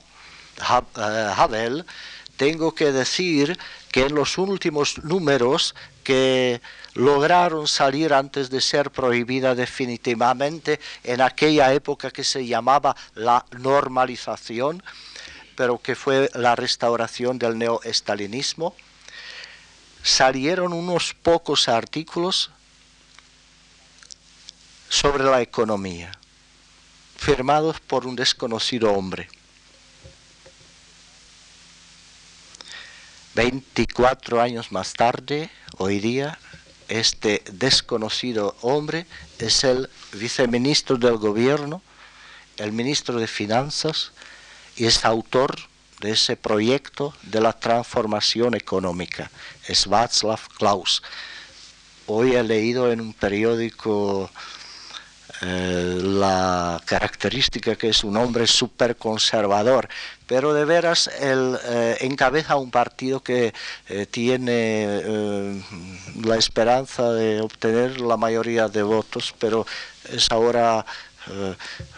eh, Havel, tengo que decir que en los últimos números que lograron salir antes de ser prohibida definitivamente en aquella época que se llamaba la normalización, pero que fue la restauración del neoestalinismo, salieron unos pocos artículos sobre la economía, firmados por un desconocido hombre. 24 años más tarde, hoy día, este desconocido hombre es el viceministro del gobierno, el ministro de Finanzas y es autor de ese proyecto de la transformación económica. Es Václav Klaus. Hoy he leído en un periódico eh, la característica que es un hombre súper conservador, pero de veras él eh, encabeza un partido que eh, tiene la esperanza de obtener la mayoría de votos, pero es ahora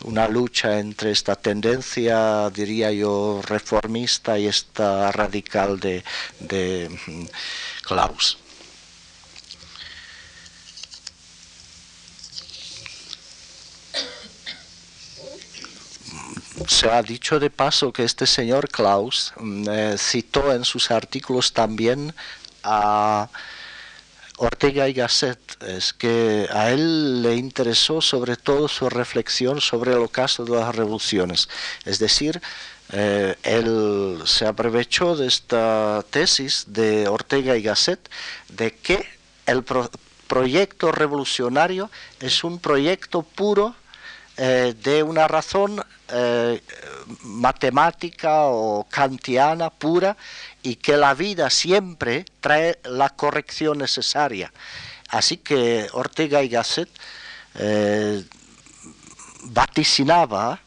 una lucha entre esta tendencia, diría yo, reformista y esta radical de, de mm, Klaus. Se ha dicho de paso que este señor Klaus mm, eh, citó en sus artículos también a Ortega y Gasset, es que a él le interesó sobre todo su reflexión sobre el ocaso de las revoluciones, es decir, eh, él se aprovechó de esta tesis de Ortega y Gasset de que el proyecto revolucionario es un proyecto puro eh, de una razón eh, matemática o kantiana pura y que la vida siempre trae la corrección necesaria. Así que Ortega y Gasset eh, vaticinaba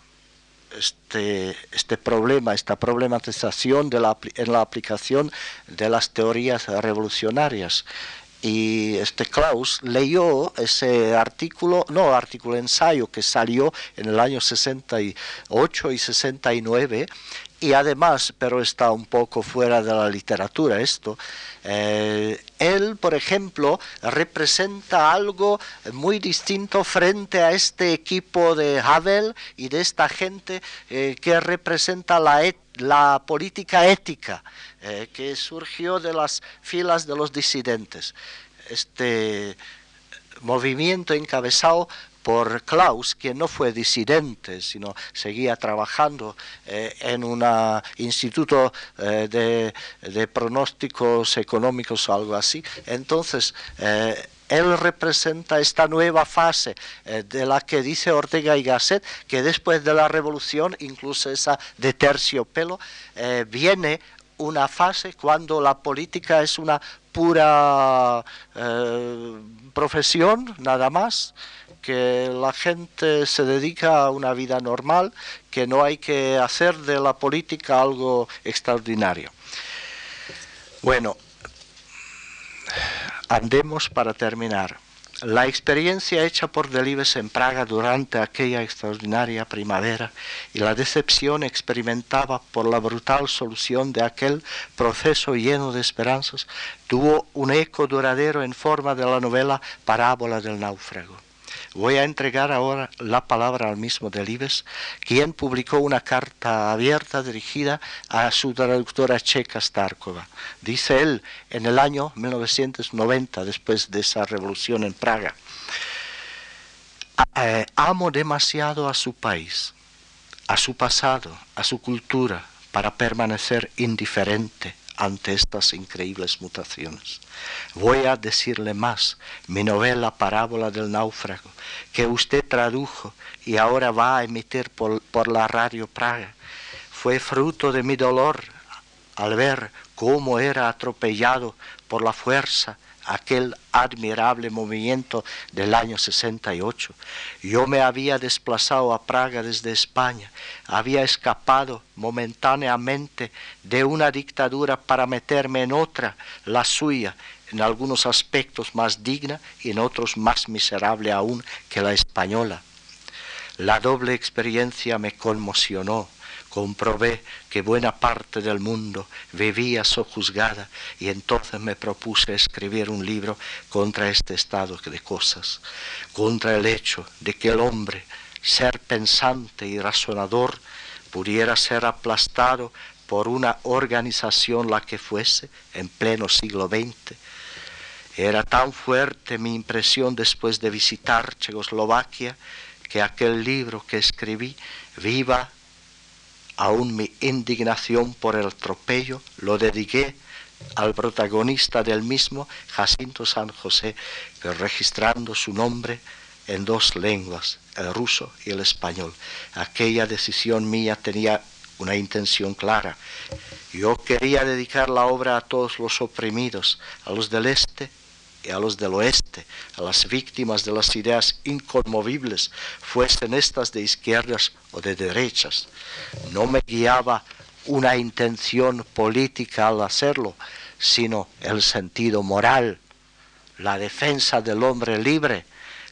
este, este problema, esta problematización de la, en la aplicación de las teorías revolucionarias y este Klaus leyó ese artículo, no artículo, ensayo que salió en el año 68 y 69 y además, pero está un poco fuera de la literatura esto, eh, él, por ejemplo, representa algo muy distinto frente a este equipo de Havel y de esta gente eh, que representa la, la política ética eh, que surgió de las filas de los disidentes. Este movimiento encabezado por Klaus, quien no fue disidente, sino seguía trabajando eh, en un instituto eh, de, pronósticos económicos o algo así. Entonces, él representa esta nueva fase de la que dice Ortega y Gasset, que después de la revolución, incluso esa de terciopelo, viene una fase cuando la política es una pura profesión, nada más, que la gente se dedica a una vida normal, que no hay que hacer de la política algo extraordinario. Bueno, andemos para terminar. La experiencia hecha por Delibes en Praga durante aquella extraordinaria primavera y la decepción experimentada por la brutal solución de aquel proceso lleno de esperanzas tuvo un eco duradero en forma de la novela Parábola del náufrago. Voy a entregar ahora la palabra al mismo Delibes, quien publicó una carta abierta dirigida a su traductora checa Starkova. Dice él en el año 1990, después de esa revolución en Praga, eh, amo demasiado a su país, a su pasado, a su cultura, para permanecer indiferente ante estas increíbles mutaciones. Voy a decirle más, mi novela Parábola del náufrago, que usted tradujo y ahora va a emitir por, la radio Praga, fue fruto de mi dolor al ver cómo era atropellado por la fuerza aquel admirable movimiento del año 68. Yo me había desplazado a Praga desde España, había escapado momentáneamente de una dictadura para meterme en otra, la suya, en algunos aspectos más digna y en otros más miserable aún que la española. La doble experiencia me conmocionó comprobé que buena parte del mundo vivía sojuzgada y entonces me propuse escribir un libro contra este estado de cosas, contra el hecho de que el hombre, ser pensante y razonador, pudiera ser aplastado por una organización la que fuese en pleno siglo XX. Era tan fuerte mi impresión después de visitar Checoslovaquia que aquel libro que escribí, Viva aún mi indignación por el atropello lo dediqué al protagonista del mismo, Jacinto San José, registrando su nombre en dos lenguas, el ruso y el español. Aquella decisión mía tenía una intención clara. Yo quería dedicar la obra a todos los oprimidos, a los del este y a los del oeste, a las víctimas de las ideas inconmovibles, fuesen estas de izquierdas o de derechas. No me guiaba una intención política al hacerlo, sino el sentido moral, la defensa del hombre libre,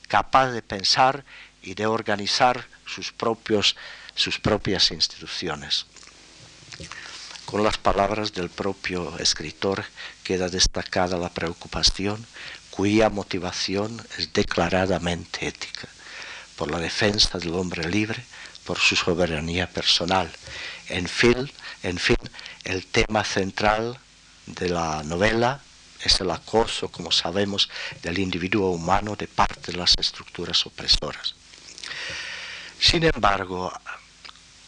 capaz de pensar y de organizar sus, propios, sus propias instituciones. Con las palabras del propio escritor queda destacada la preocupación cuya motivación es declaradamente ética, por la defensa del hombre libre, por su soberanía personal. En fin, en fin, el tema central de la novela es el acoso, como sabemos, del individuo humano de parte de las estructuras opresoras. Sin embargo,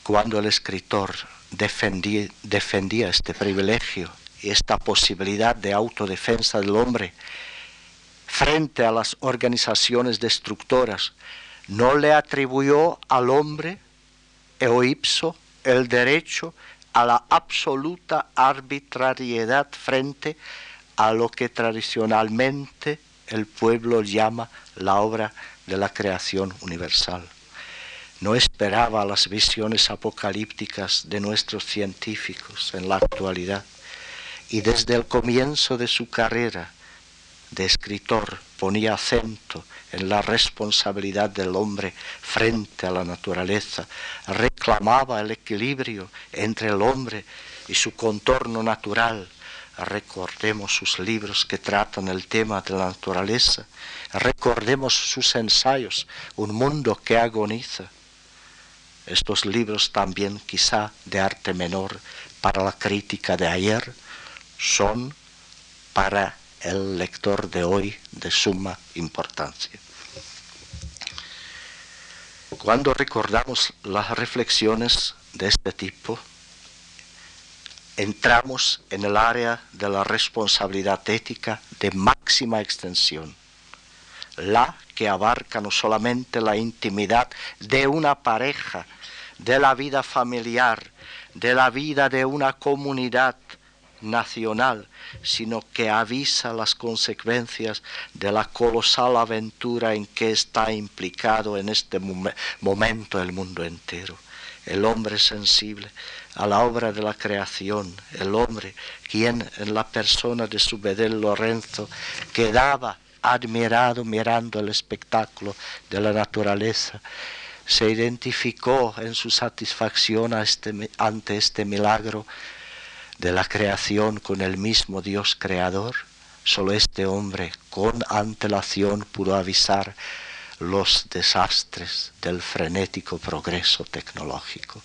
cuando el escritor defendía este privilegio esta posibilidad de autodefensa del hombre frente a las organizaciones destructoras, no le atribuyó al hombre ipso el derecho a la absoluta arbitrariedad frente a lo que tradicionalmente el pueblo llama la obra de la creación universal. No esperaba las visiones apocalípticas de nuestros científicos en la actualidad y desde el comienzo de su carrera de escritor ponía acento en la responsabilidad del hombre frente a la naturaleza, reclamaba el equilibrio entre el hombre y su contorno natural. Recordemos sus libros que tratan el tema de la naturaleza, recordemos sus ensayos, Un mundo que agoniza. Estos libros también quizá de arte menor para la crítica de ayer son para el lector de hoy de suma importancia. Cuando recordamos las reflexiones de este tipo, entramos en el área de la responsabilidad ética de máxima extensión, la que abarca no solamente la intimidad de una pareja, de la vida familiar, de la vida de una comunidad, nacional, sino que avisa las consecuencias de la colosal aventura en que está implicado en este momento el mundo entero. El hombre sensible a la obra de la creación, el hombre quien en la persona de su bedel Lorenzo quedaba admirado mirando el espectáculo de la naturaleza, se identificó en su satisfacción este ante este milagro de la creación con el mismo Dios creador, solo este hombre con antelación pudo avisar los desastres del frenético progreso tecnológico.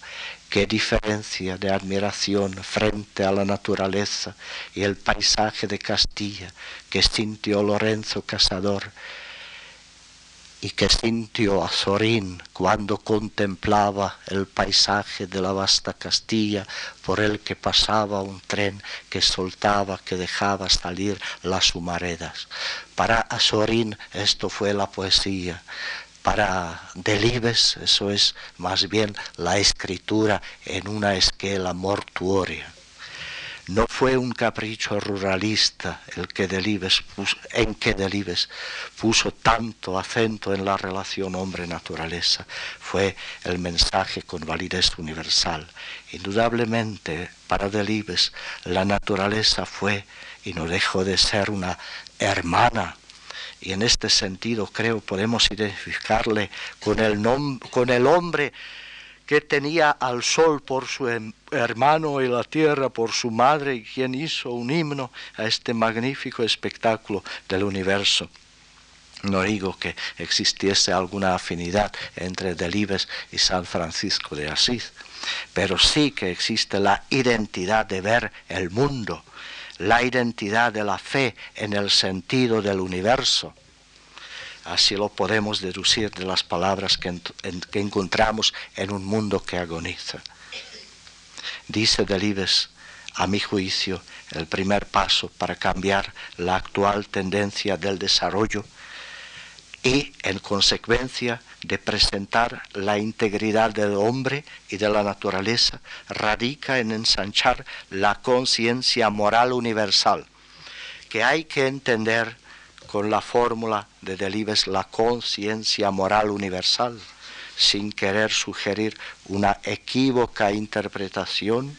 Qué diferencia de admiración frente a la naturaleza y el paisaje de Castilla que sintió Lorenzo Casador y que sintió Azorín cuando contemplaba el paisaje de la vasta Castilla por el que pasaba un tren que soltaba, que dejaba salir las humaredas. Para Azorín esto fue la poesía, para Delibes eso es más bien la escritura en una esquela mortuoria. No fue un capricho ruralista el que Delibes en que Delibes puso tanto acento en la relación hombre-naturaleza. Fue el mensaje con validez universal. Indudablemente, para Delibes, la naturaleza fue y no dejó de ser una hermana y en este sentido creo podemos identificarle con el hombre que tenía al sol por su em, hermano y la tierra por su madre, y quien hizo un himno a este magnífico espectáculo del universo. No digo que existiese alguna afinidad entre Delibes y San Francisco de Asís, pero sí que existe la identidad de ver el mundo, la identidad de la fe en el sentido del universo Así lo podemos deducir de las palabras que, encontramos en un mundo que agoniza. Dice Delibes, a mi juicio, el primer paso para cambiar la actual tendencia del desarrollo y, en consecuencia, de presentar la integridad del hombre y de la naturaleza, radica en ensanchar la conciencia moral universal, que hay que entender con la fórmula de Delibes la conciencia moral universal, sin querer sugerir una equívoca interpretación,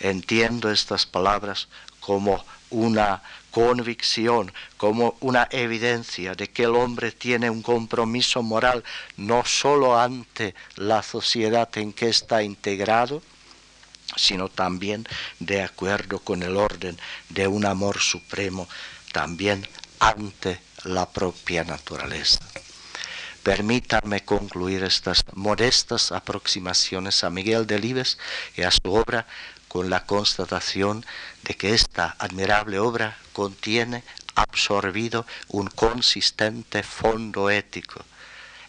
entiendo estas palabras como una convicción, como una evidencia de que el hombre tiene un compromiso moral no sólo ante la sociedad en que está integrado, sino también de acuerdo con el orden de un amor supremo, también ante la propia naturaleza. Permítanme concluir estas modestas aproximaciones a Miguel Delibes y a su obra con la constatación de que esta admirable obra contiene absorbido un consistente fondo ético,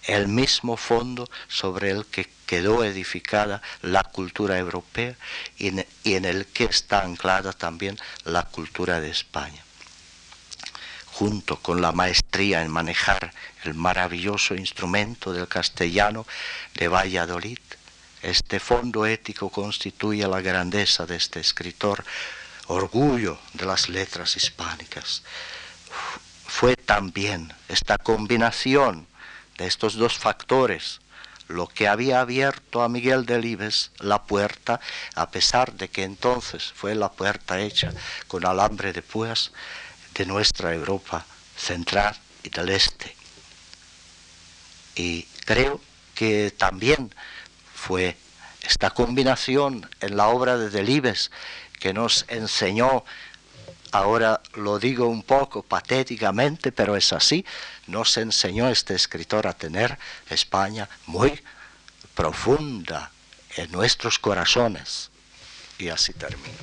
el mismo fondo sobre el que quedó edificada la cultura europea y en, el que está anclada también la cultura de España. Junto con la maestría en manejar el maravilloso instrumento del castellano de Valladolid, este fondo ético constituye la grandeza de este escritor, orgullo de las letras hispánicas. Fue también esta combinación de estos dos factores lo que había abierto a Miguel Delibes la puerta, a pesar de que entonces fue la puerta hecha con alambre de púas de nuestra Europa central y del este. Y creo que también fue esta combinación en la obra de Delibes que nos enseñó ahora lo digo un poco patéticamente, pero es así, nos enseñó este escritor a tener España muy profunda en nuestros corazones. Y así termino.